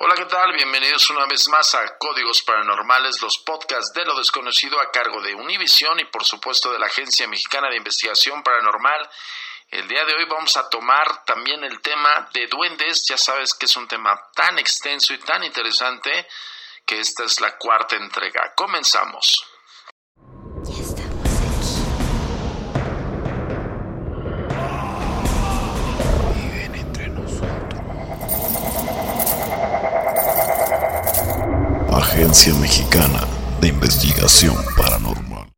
Hola, ¿qué tal? Bienvenidos una vez más a Códigos Paranormales, los podcasts de lo desconocido a cargo de Univision y por supuesto de la Agencia Mexicana de Investigación Paranormal. El día de hoy vamos a tomar también el tema de duendes. Ya sabes que es un tema tan extenso y tan interesante que esta es la cuarta entrega. Comenzamos. Agencia Mexicana de Investigación Paranormal.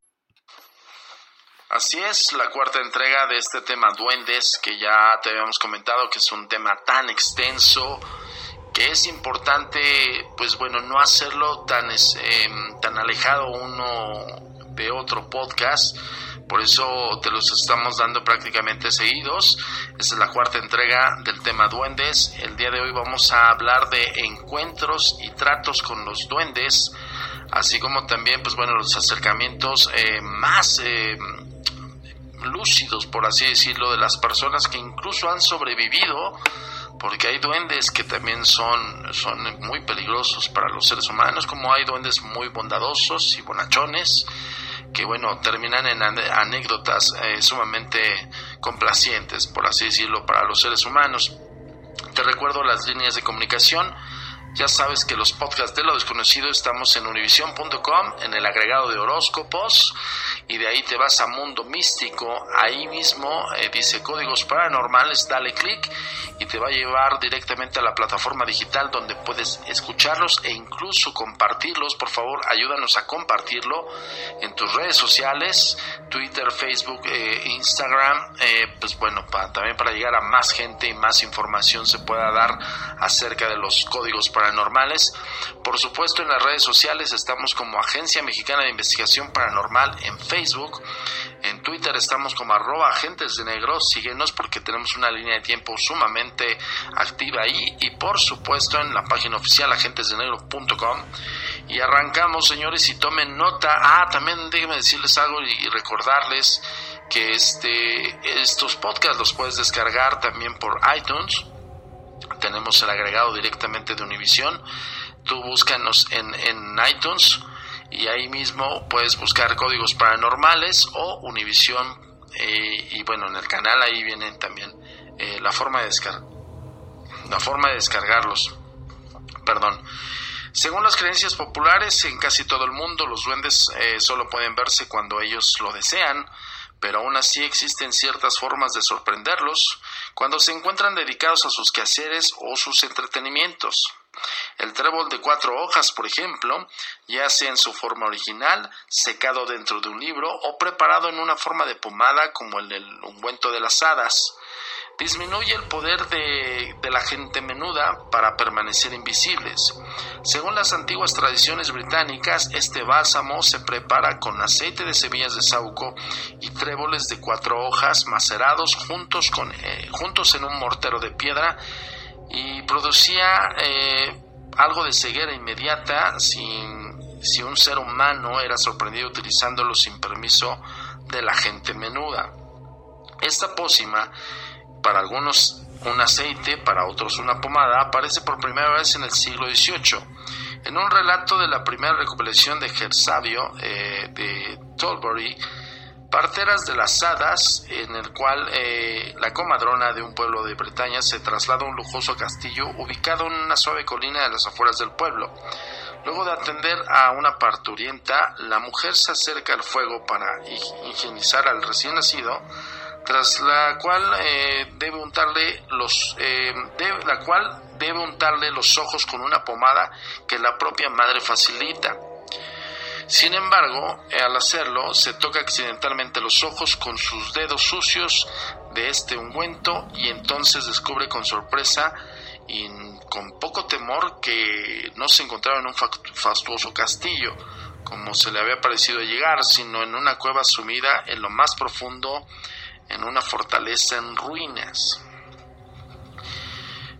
Así es, la cuarta entrega de este tema duendes, que ya te habíamos comentado que es un tema tan extenso, que es importante, pues bueno, no hacerlo tan, eh, tan alejado uno de otro podcast, por eso te los estamos dando prácticamente seguidos. Esta es la cuarta entrega del tema duendes. El día de hoy vamos a hablar de encuentros y tratos con los duendes, así como también, pues bueno, los acercamientos eh, más eh, lúcidos, por así decirlo, de las personas que incluso han sobrevivido porque hay duendes que también son, son muy peligrosos para los seres humanos, como hay duendes muy bondadosos y bonachones, que bueno, terminan en anécdotas eh, sumamente complacientes, por así decirlo, para los seres humanos. Te recuerdo las líneas de comunicación. Ya sabes que los podcasts de lo desconocido estamos en univision.com, en el agregado de horóscopos, y de ahí te vas a Mundo Místico. Ahí mismo eh, dice códigos paranormales, dale clic y te va a llevar directamente a la plataforma digital donde puedes escucharlos e incluso compartirlos. Por favor, ayúdanos a compartirlo en tus redes sociales, Twitter, Facebook, eh, Instagram. Eh, pues bueno, también para llegar a más gente y más información se pueda dar acerca de los códigos paranormales. Por supuesto, en las redes sociales estamos como Agencia Mexicana de Investigación Paranormal en Facebook. En Twitter estamos como arroba agentes de negro. Síguenos porque tenemos una línea de tiempo sumamente activa ahí. Y por supuesto en la página oficial agentesdenegro.com. Y arrancamos, señores, y tomen nota. Ah, también déjenme decirles algo y recordarles que este, estos podcasts los puedes descargar también por iTunes. Tenemos el agregado directamente de Univision. Tú búscanos en, en iTunes y ahí mismo puedes buscar códigos paranormales o Univision eh, y bueno en el canal ahí vienen también eh, la forma de descargar la forma de descargarlos. Perdón. Según las creencias populares en casi todo el mundo los duendes eh, solo pueden verse cuando ellos lo desean pero aún así existen ciertas formas de sorprenderlos cuando se encuentran dedicados a sus quehaceres o sus entretenimientos. El trébol de cuatro hojas, por ejemplo, ya sea en su forma original, secado dentro de un libro o preparado en una forma de pomada como el ungüento de las hadas, disminuye el poder de, la gente menuda para permanecer invisibles. Según las antiguas tradiciones británicas, este bálsamo se prepara con aceite de semillas de sauco y tréboles de cuatro hojas macerados juntos, con, eh, juntos en un mortero de piedra y producía eh, algo de ceguera inmediata sin, si un ser humano era sorprendido utilizándolo sin permiso de la gente menuda. Esta pócima para algunos un aceite, para otros una pomada, aparece por primera vez en el siglo XVIII. En un relato de la primera recopilación de Gersavio eh, de Tolbury, Parteras de las Hadas, en el cual eh, la comadrona de un pueblo de Bretaña se traslada a un lujoso castillo ubicado en una suave colina de las afueras del pueblo. Luego de atender a una parturienta, la mujer se acerca al fuego para higienizar al recién nacido, tras la cual eh, debe untarle los eh, la cual debe untarle los ojos con una pomada que la propia madre facilita. Sin embargo, al hacerlo, se toca accidentalmente los ojos con sus dedos sucios de este ungüento y entonces descubre con sorpresa y con poco temor que no se encontraba en un fastuoso castillo, como se le había parecido llegar, sino en una cueva sumida en lo más profundo en una fortaleza en ruinas.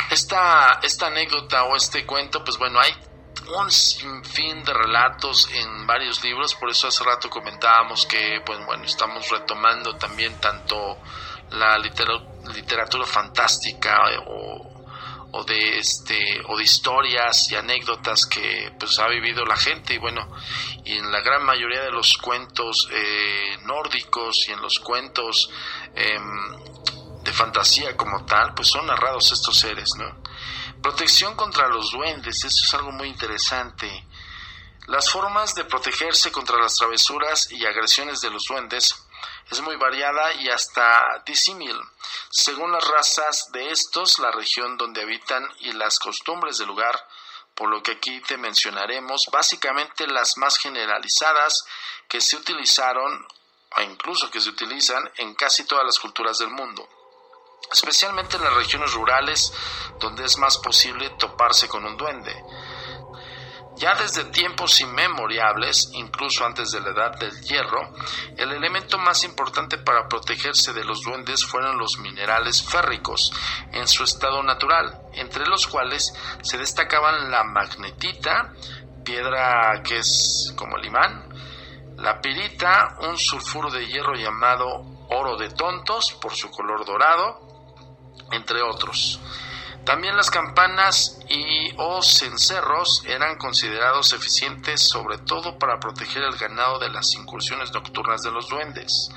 Esta, esta anécdota o este cuento, pues bueno, hay un sinfín de relatos en varios libros, por eso hace rato comentábamos que, pues bueno, estamos retomando también tanto la literatura fantástica eh, o, o, de este o de historias y anécdotas que pues ha vivido la gente y bueno y en la gran mayoría de los cuentos eh, nórdicos y en los cuentos Em, de fantasía como tal, pues son narrados estos seres, ¿no? Protección contra los duendes, esto es algo muy interesante. Las formas de protegerse contra las travesuras y agresiones de los duendes es muy variada y hasta disímil, según las razas de estos, la región donde habitan y las costumbres del lugar, por lo que aquí te mencionaremos básicamente las más generalizadas que se utilizaron o incluso que se utilizan en casi todas las culturas del mundo, especialmente en las regiones rurales donde es más posible toparse con un duende. Ya desde tiempos inmemoriales, incluso antes de la edad del hierro, el elemento más importante para protegerse de los duendes fueron los minerales férricos en su estado natural, entre los cuales se destacaban la magnetita, piedra que es como el imán, la pirita, un sulfuro de hierro llamado oro de tontos por su color dorado, entre otros. También las campanas y o cencerros eran considerados eficientes sobre todo para proteger el ganado de las incursiones nocturnas de los duendes.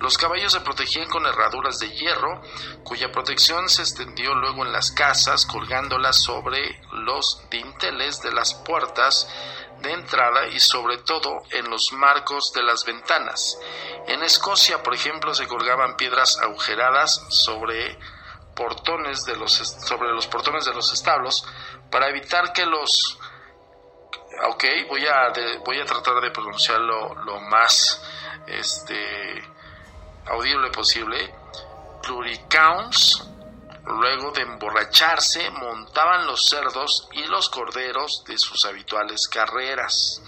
Los caballos se protegían con herraduras de hierro, cuya protección se extendió luego en las casas, colgándolas sobre los dinteles de las puertas de entrada y sobre todo en los marcos de las ventanas. En Escocia, por ejemplo, se colgaban piedras agujeradas sobre portones de los sobre los portones de los establos para evitar que los ok voy a voy a tratar de pronunciarlo lo más este audible posible pluricounts Luego de emborracharse, montaban los cerdos y los corderos de sus habituales carreras.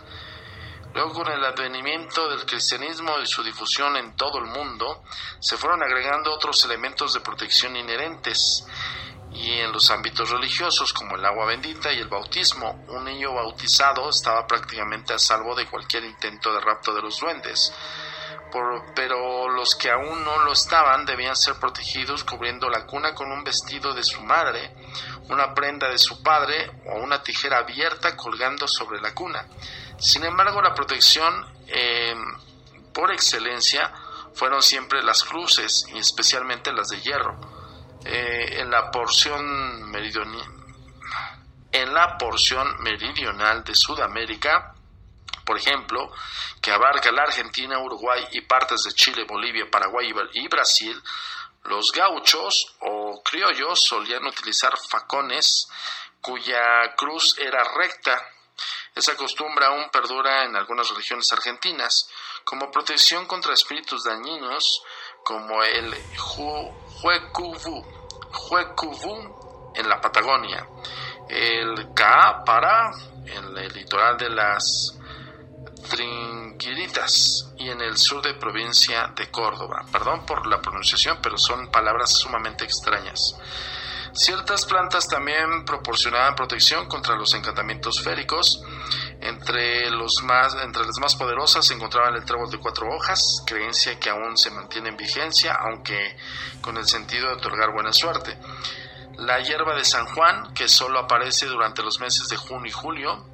Luego, con el advenimiento del cristianismo y su difusión en todo el mundo, se fueron agregando otros elementos de protección inherentes. Y en los ámbitos religiosos, como el agua bendita y el bautismo, un niño bautizado estaba prácticamente a salvo de cualquier intento de rapto de los duendes pero los que aún no lo estaban debían ser protegidos cubriendo la cuna con un vestido de su madre, una prenda de su padre o una tijera abierta colgando sobre la cuna. Sin embargo, la protección eh, por excelencia fueron siempre las cruces y especialmente las de hierro. Eh, en la porción en la porción meridional de Sudamérica por ejemplo, que abarca la Argentina, Uruguay y partes de Chile, Bolivia, Paraguay y Brasil, los gauchos o criollos solían utilizar facones cuya cruz era recta. Esa costumbre aún perdura en algunas regiones argentinas, como protección contra espíritus dañinos, como el Huecubu, en la Patagonia, el Caapara en el litoral de las Trinquiritas y en el sur de provincia de Córdoba. Perdón por la pronunciación, pero son palabras sumamente extrañas. Ciertas plantas también proporcionaban protección contra los encantamientos féricos. Entre, los más, entre las más poderosas se encontraban el trébol de cuatro hojas, creencia que aún se mantiene en vigencia, aunque con el sentido de otorgar buena suerte. La hierba de San Juan, que solo aparece durante los meses de junio y julio,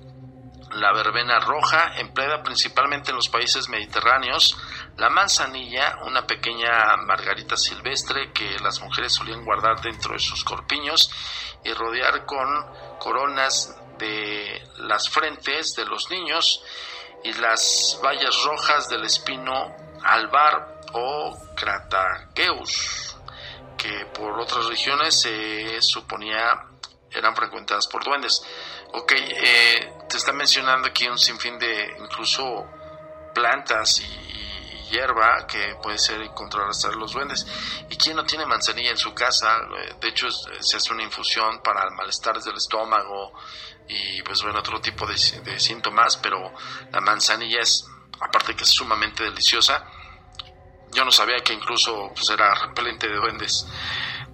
la verbena roja, empleada principalmente en los países mediterráneos, la manzanilla, una pequeña margarita silvestre que las mujeres solían guardar dentro de sus corpiños y rodear con coronas de las frentes de los niños y las bayas rojas del espino albar o cratageus, que por otras regiones se suponía eran frecuentadas por duendes. Ok, eh, te está mencionando aquí un sinfín de incluso plantas y, hierba que puede ser contrarrestar los duendes. ¿Y quién no tiene manzanilla en su casa? Eh, de hecho, se hace una infusión para malestares del estómago y pues bueno, otro tipo de, de síntomas, pero la manzanilla es, aparte que es sumamente deliciosa, yo no sabía que incluso pues, era repelente de duendes.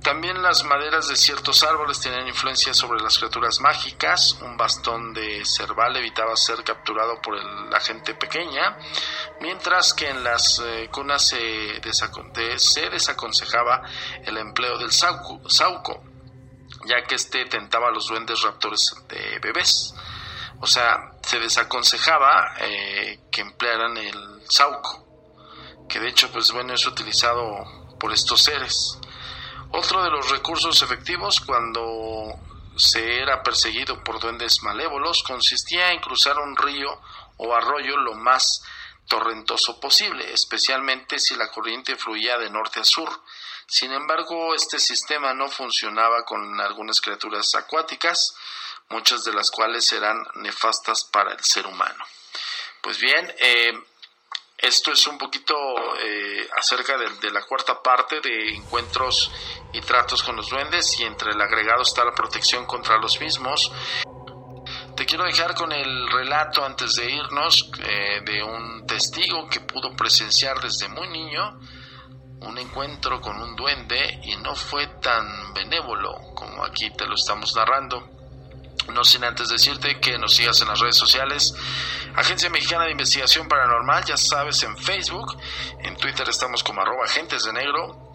También las maderas de ciertos árboles tenían influencia sobre las criaturas mágicas. Un bastón de cerval evitaba ser capturado por la gente pequeña, mientras que en las eh, cunas se, desaconsejaba el empleo del sauco, ya que este tentaba a los duendes raptores de bebés. O sea, se desaconsejaba eh, que emplearan el sauco, que de hecho, pues bueno, es utilizado por estos seres. Otro de los recursos efectivos cuando se era perseguido por duendes malévolos consistía en cruzar un río o arroyo lo más torrentoso posible, especialmente si la corriente fluía de norte a sur. Sin embargo, este sistema no funcionaba con algunas criaturas acuáticas, muchas de las cuales eran nefastas para el ser humano. Pues bien, eh, esto es un poquito eh, acerca de, la cuarta parte de encuentros y tratos con los duendes y entre el agregado está la protección contra los mismos. Te quiero dejar con el relato antes de irnos eh, de un testigo que pudo presenciar desde muy niño un encuentro con un duende y no fue tan benévolo como aquí te lo estamos narrando. No sin antes decirte que nos sigas en las redes sociales. Agencia Mexicana de Investigación Paranormal, ya sabes, en Facebook. En Twitter estamos como arroba agentes de negro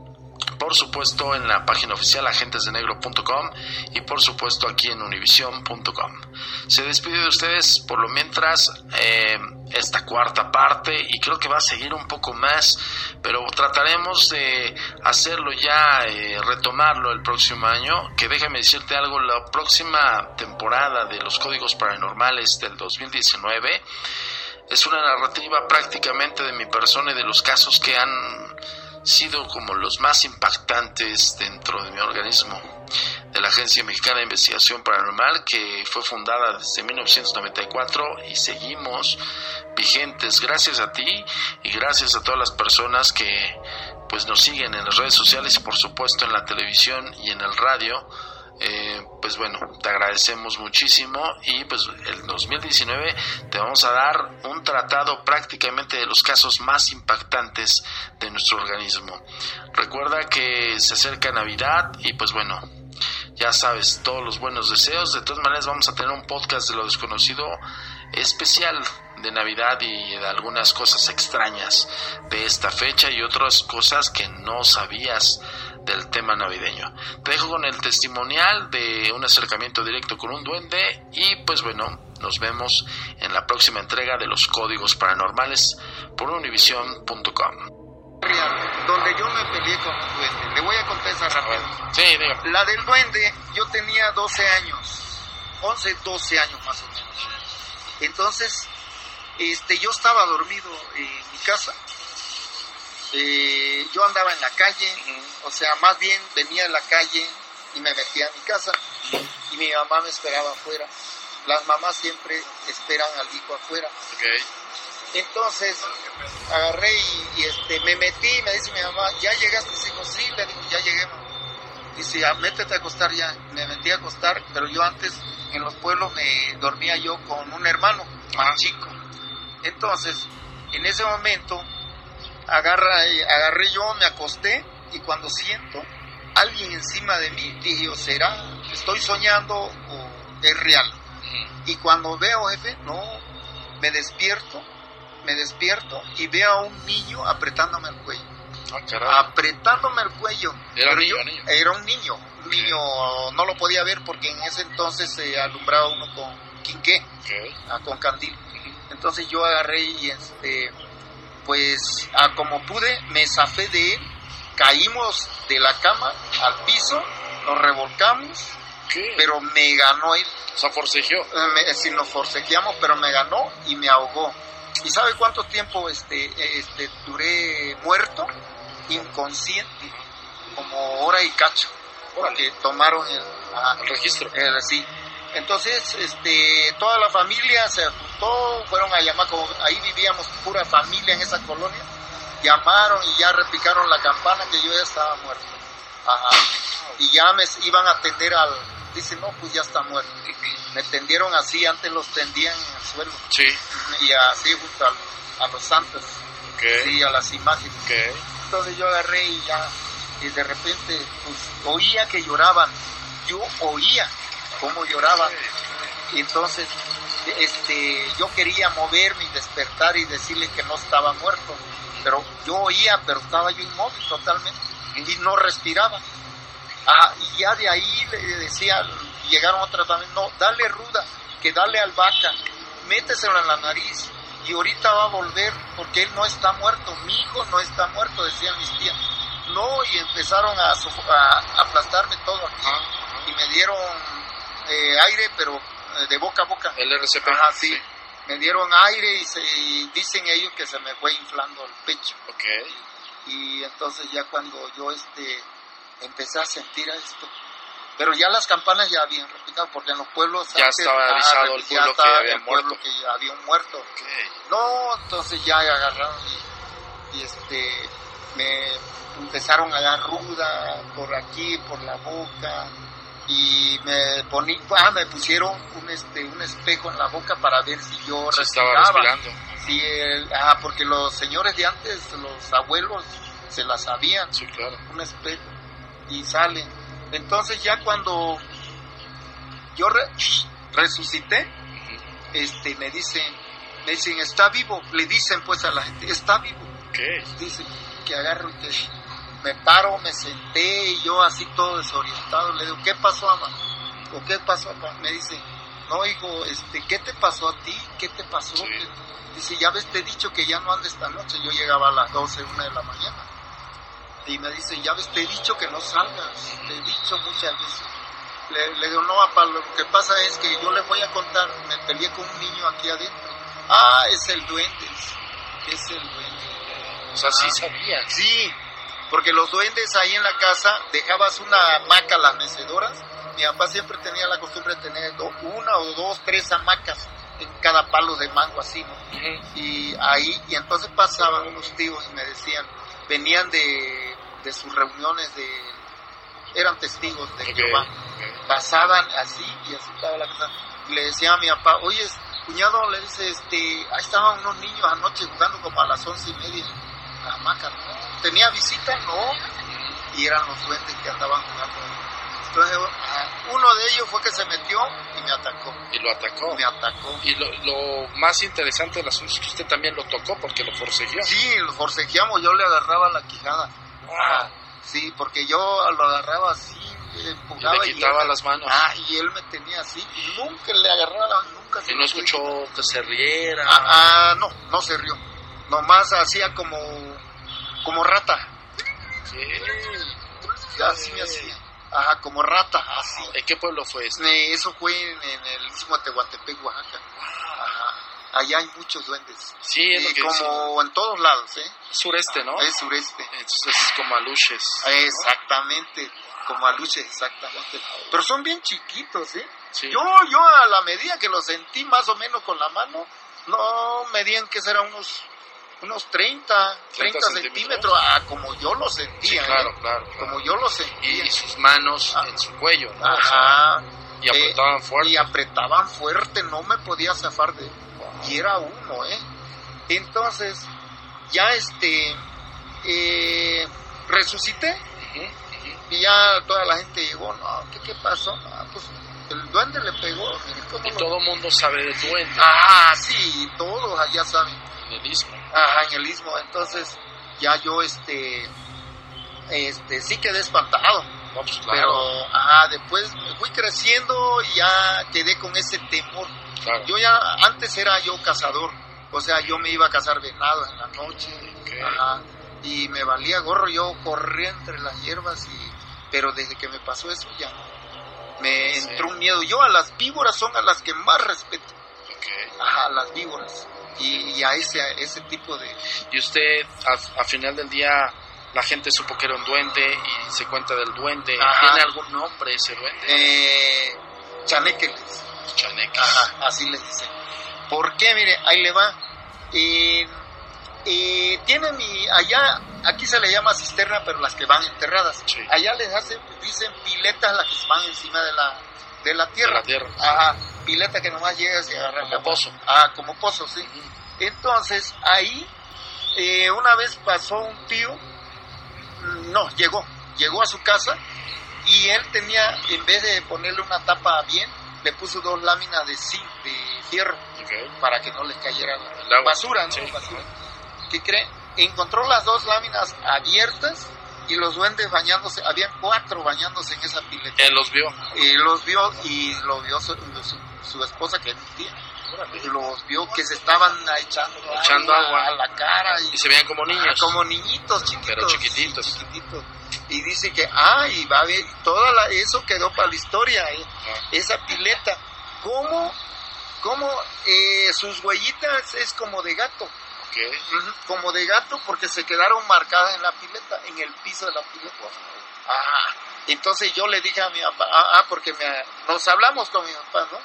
por supuesto en la página oficial agentesdenegro.com y por supuesto aquí en univision.com. Se despide de ustedes por lo mientras eh, esta cuarta parte y creo que va a seguir un poco más, pero trataremos de hacerlo ya, eh, retomarlo el próximo año, que déjame decirte algo, la próxima temporada de los códigos paranormales del 2019 es una narrativa prácticamente de mi persona y de los casos que han sido como los más impactantes dentro de mi organismo, de la Agencia Mexicana de Investigación Paranormal, que fue fundada desde 1994 y seguimos vigentes. Gracias a ti y gracias a todas las personas que pues nos siguen en las redes sociales y por supuesto en la televisión y en el radio eh, pues bueno, te agradecemos muchísimo y pues el 2019 te vamos a dar un tratado prácticamente de los casos más impactantes de nuestro organismo. Recuerda que se acerca Navidad y pues bueno, ya sabes, todos los buenos deseos. De todas maneras vamos a tener un podcast de lo desconocido especial de Navidad y de algunas cosas extrañas de esta fecha y otras cosas que no sabías del tema navideño. Te dejo con el testimonial de un acercamiento directo con un duende y pues bueno, nos vemos en la próxima entrega de los códigos paranormales por univision.com. Donde yo me peleé con un duende. Le voy a contar esa rápido. Sí, La del duende, yo tenía 12 años, 11, 12 años más o menos. Entonces, este, yo estaba dormido en mi casa. Eh, yo andaba en la calle, o sea, más bien venía en la calle y me metía a mi casa y mi mamá me esperaba afuera. Las mamás siempre esperan al hijo afuera. Entonces agarré y, y, este, me metí y me dice mi mamá, ¿ya llegaste? Digo, sí, le digo, ya llegué. Dice, ya, métete a acostar ya. Me metí a acostar, pero yo antes en los pueblos me dormía yo con un hermano más chico. Entonces, en ese momento, agarra, agarré yo, me acosté y cuando siento alguien encima de mí, dije, ¿será? ¿Estoy soñando o es real? Y cuando veo, jefe, no, me despierto, me despierto y veo a un niño apretándome el cuello. Ah, apretándome el cuello. ¿Era un niño, niño? Era un niño. Un niño no lo podía ver porque en ese entonces se alumbraba uno con quinqué, ah, con candil. Entonces yo agarré y este, pues a como pude, me zafé de él, caímos de la cama al piso, nos revolcamos, pero me ganó él. O sea, forcejeó. Me, sí, nos forcejeamos, pero me ganó y me ahogó. ¿Y sabe cuánto tiempo este, este, duré muerto, inconsciente? Como hora y cacho. Porque tomaron el, el registro. El, sí. Entonces, este, toda la familia se juntó, fueron a llamar, como ahí vivíamos pura familia en esa colonia, llamaron y ya repicaron la campana que yo ya estaba muerto. Ajá. Y ya me iban a atender al, dice, no, pues ya está muerto. Me tendieron así, antes los tendían en el suelo. Sí. Y así junto a, a los santos. Okay. Sí, a las imágenes. Okay. Entonces yo agarré y ya, y de repente, pues oía que lloraban. Yo oía cómo lloraban. Y entonces, este, yo quería moverme y despertar y decirle que no estaba muerto. Pero yo oía, pero estaba yo inmóvil totalmente. Y no respiraba. Ah, y ya de ahí le decía, llegaron otra también, no, dale ruda, que dale albahaca, méteselo en la nariz y ahorita va a volver porque él no está muerto, mi hijo no está muerto, decían mis tías. No, y empezaron a, a aplastarme todo aquí y me dieron eh, aire, pero eh, de boca a boca. El RCP. Ajá, sí. sí. Me dieron aire y, se, y, dicen ellos que se me fue inflando el pecho. Ok. Y entonces ya cuando yo este empecé a sentir esto. Pero ya las campanas ya habían replicado, porque en los pueblos... Ya antes, estaba avisado el pueblo que había el muerto. Que había un muerto. Okay. No, entonces ya agarraron y, y, este, me empezaron a dar ruda por aquí, por la boca, y me poní, ah, me pusieron un, este, un espejo en la boca para ver si yo sí, respiraba. Estaba respirando. Sí, el, ah, porque los señores de antes, los abuelos, se la sabían. Sí, claro. Un espejo y sale. Entonces ya cuando yo re, resucité, uh -huh. este, me dicen, me dicen, está vivo, le dicen pues a la gente, está vivo. ¿Qué? Dicen que agarro y que me paro, me senté y yo así todo desorientado, le digo, ¿qué pasó, ama? ¿O qué pasó, papá? Me dice, no, hijo, este, ¿qué te pasó a ti? ¿Qué te pasó? Sí. Dice, ya ves, te he dicho que ya no andes esta noche. Yo llegaba a las 12, una de la mañana y me dice, ya ves, te he dicho que no salgas, te he dicho muchas veces. Le, le digo, no, papá, lo que pasa es que yo le voy a contar, me peleé con un niño aquí adentro. Ah, es el duende, es el duende. O sea, sí sabía. Sí, porque los duendes ahí en la casa, dejabas una hamaca a las mecedoras. Mi papá siempre tenía la costumbre de tener una o dos, tres hamacas en cada palo de mango así, ¿no? Uh -huh. Y ahí, y entonces pasaban unos tíos y me decían, venían de, de sus reuniones de eran testigos de okay, Jehová pasaban así y así estaba la cosa y le decía a mi papá oye cuñado le dice este ahí estaban unos niños anoche jugando como a las once y media a hamaca no tenía visita no y eran los duendes que andaban jugando entonces uno de ellos fue que se metió y me atacó y lo atacó me atacó y lo, lo más interesante del asunto es que usted también lo tocó porque lo forcejeó sí lo forcejeamos yo le agarraba la quijada wow. Sí, porque yo lo agarraba así, empujaba y le quitaba y él, las manos. Ah, y él me tenía así, y nunca le agarraba, nunca se Y no escuchó que, que se riera. Ah, ah, no, no se rió. Nomás hacía como, como rata. Sí. Así me hacía. Ajá, como rata, así. ¿En qué pueblo fue este? Eh, eso fue en, en el de Tehuantepec, Oaxaca. Ajá. allá hay muchos duendes. Sí, es lo Y que como en todos lados, ¿eh? sureste, ¿no? Es sureste. Entonces es como aluches. Exactamente, como aluches, exactamente. Pero son bien chiquitos, ¿eh? Sí. Yo, yo a la medida que los sentí más o menos con la mano, no medían que serán unos, unos 30, 30, centímetros. centímetros, ah, como yo lo sentía, Sí, claro, ¿eh? claro, claro. como yo lo sentía. y sus manos Ah. en su cuello, ¿no? O sea, Ajá. y apretaban Eh, fuerte. Y apretaban fuerte, no me podía zafar de... Y era uno, ¿eh? Entonces, ya este... eh, resucité y ya toda la gente llegó, no, ¿qué, qué pasó? Ah, pues el duende le pegó. Y lo- todo mundo sabe del duende, Ah, sí, todos allá saben. en el. Ajá, en el istmo. Entonces, ya yo, este, este, sí quedé espantado. No, pues Pero, ajá, después fui creciendo y ya quedé con ese temor. claro. Yo ya, antes era yo cazador. O sea, yo me iba a cazar venado en la noche. Ajá. Y me valía gorro, yo corría entre las hierbas y... Pero desde que me pasó eso ya me Sí. entró un miedo. Yo a las víboras son a las que más respeto. Ajá, a las víboras. Y, y a ese, a ese tipo de... Y usted, a, a final del día, la gente supo que era un duende y se cuenta del duende. Ajá. ¿Tiene algún nombre ese duende? Eh, chaneques. Chaneques. Ajá, así les dicen. ¿Por qué? Mire, ahí le va. Eh, eh, tiene mi, allá, aquí se le llama cisterna, pero las que van enterradas. Sí. Allá les hacen, dicen piletas las que van encima de la, de la De tierra. la tierra. Ajá, pileta que nomás llegas y agarras Como la- pozo. Ah, como pozo, sí. Entonces, ahí, eh, una vez pasó un tío, no, llegó, llegó a su casa y él tenía, en vez de ponerle una tapa bien, le puso dos láminas de zinc, de fierro, Ok. para que no les cayera agua. basura, ¿no? Sí. Basura. ¿Qué cree? Encontró las dos láminas abiertas y los duendes bañándose, habían cuatro bañándose en esa pileta. Él los vio. Y los vio y lo vio su, su- su esposa que es mi tía. Los vio que se estaban echando, Echando agua. a la cara y, Y se veían como niños. como niñitos chiquitos. Pero chiquititos. sí, chiquititos. Y dice que, ah, y va a ver, toda la, eso quedó para la historia, eh, Ah. esa pileta. ¿Cómo, cómo eh, sus huellitas es como de gato? Ok. Ujú, como de gato porque se quedaron marcadas en la pileta, en el piso de la pileta. Ah, entonces yo le dije a mi papá, ah, ah, porque me- nos hablamos con mi papá, ¿no?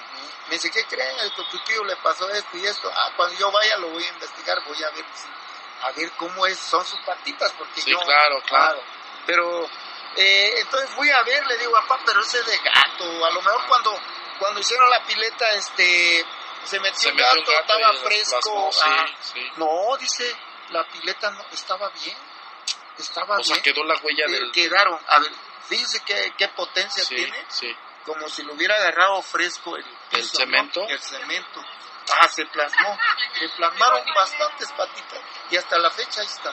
Me dice, ¿qué creen? Esto, tu tío le pasó esto y esto. Ah, cuando yo vaya lo voy a investigar, voy a ver a ver cómo es, son sus patitas, porque Sí, yo... claro, claro. Pero, eh, entonces fui a ver, le digo, papá, pero ese es de gato. A lo mejor cuando, cuando hicieron la pileta, este, se metió Se metió un gato estaba fresco. sí, ah, sí. no, dice, la pileta no, estaba bien, estaba O sea, bien. quedó la huella Eh, del... Quedaron, a ver, fíjense qué, qué potencia Sí, tiene, sí. como si lo hubiera agarrado fresco el, ¿El piso, ¿no? cemento? El cemento. Ah, se plasmó, se plasmaron bastantes patitas y hasta la fecha ahí está.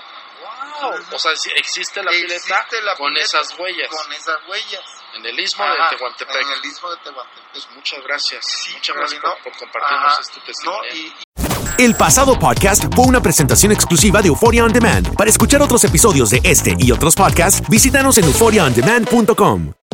Wow. O sea, existe la pileta la con pileta esas huellas. Con esas huellas. En el istmo Ajá, de Tehuantepec. En el istmo de Tehuantepec. Pues muchas gracias. Sí, muchas gracias ¿no? por, por compartirnos Ajá. este No, testimonio. y, El pasado podcast fue una presentación exclusiva de Euphoria On Demand. Para escuchar otros episodios de este y otros podcasts, visítanos en euphoriaondemand.com.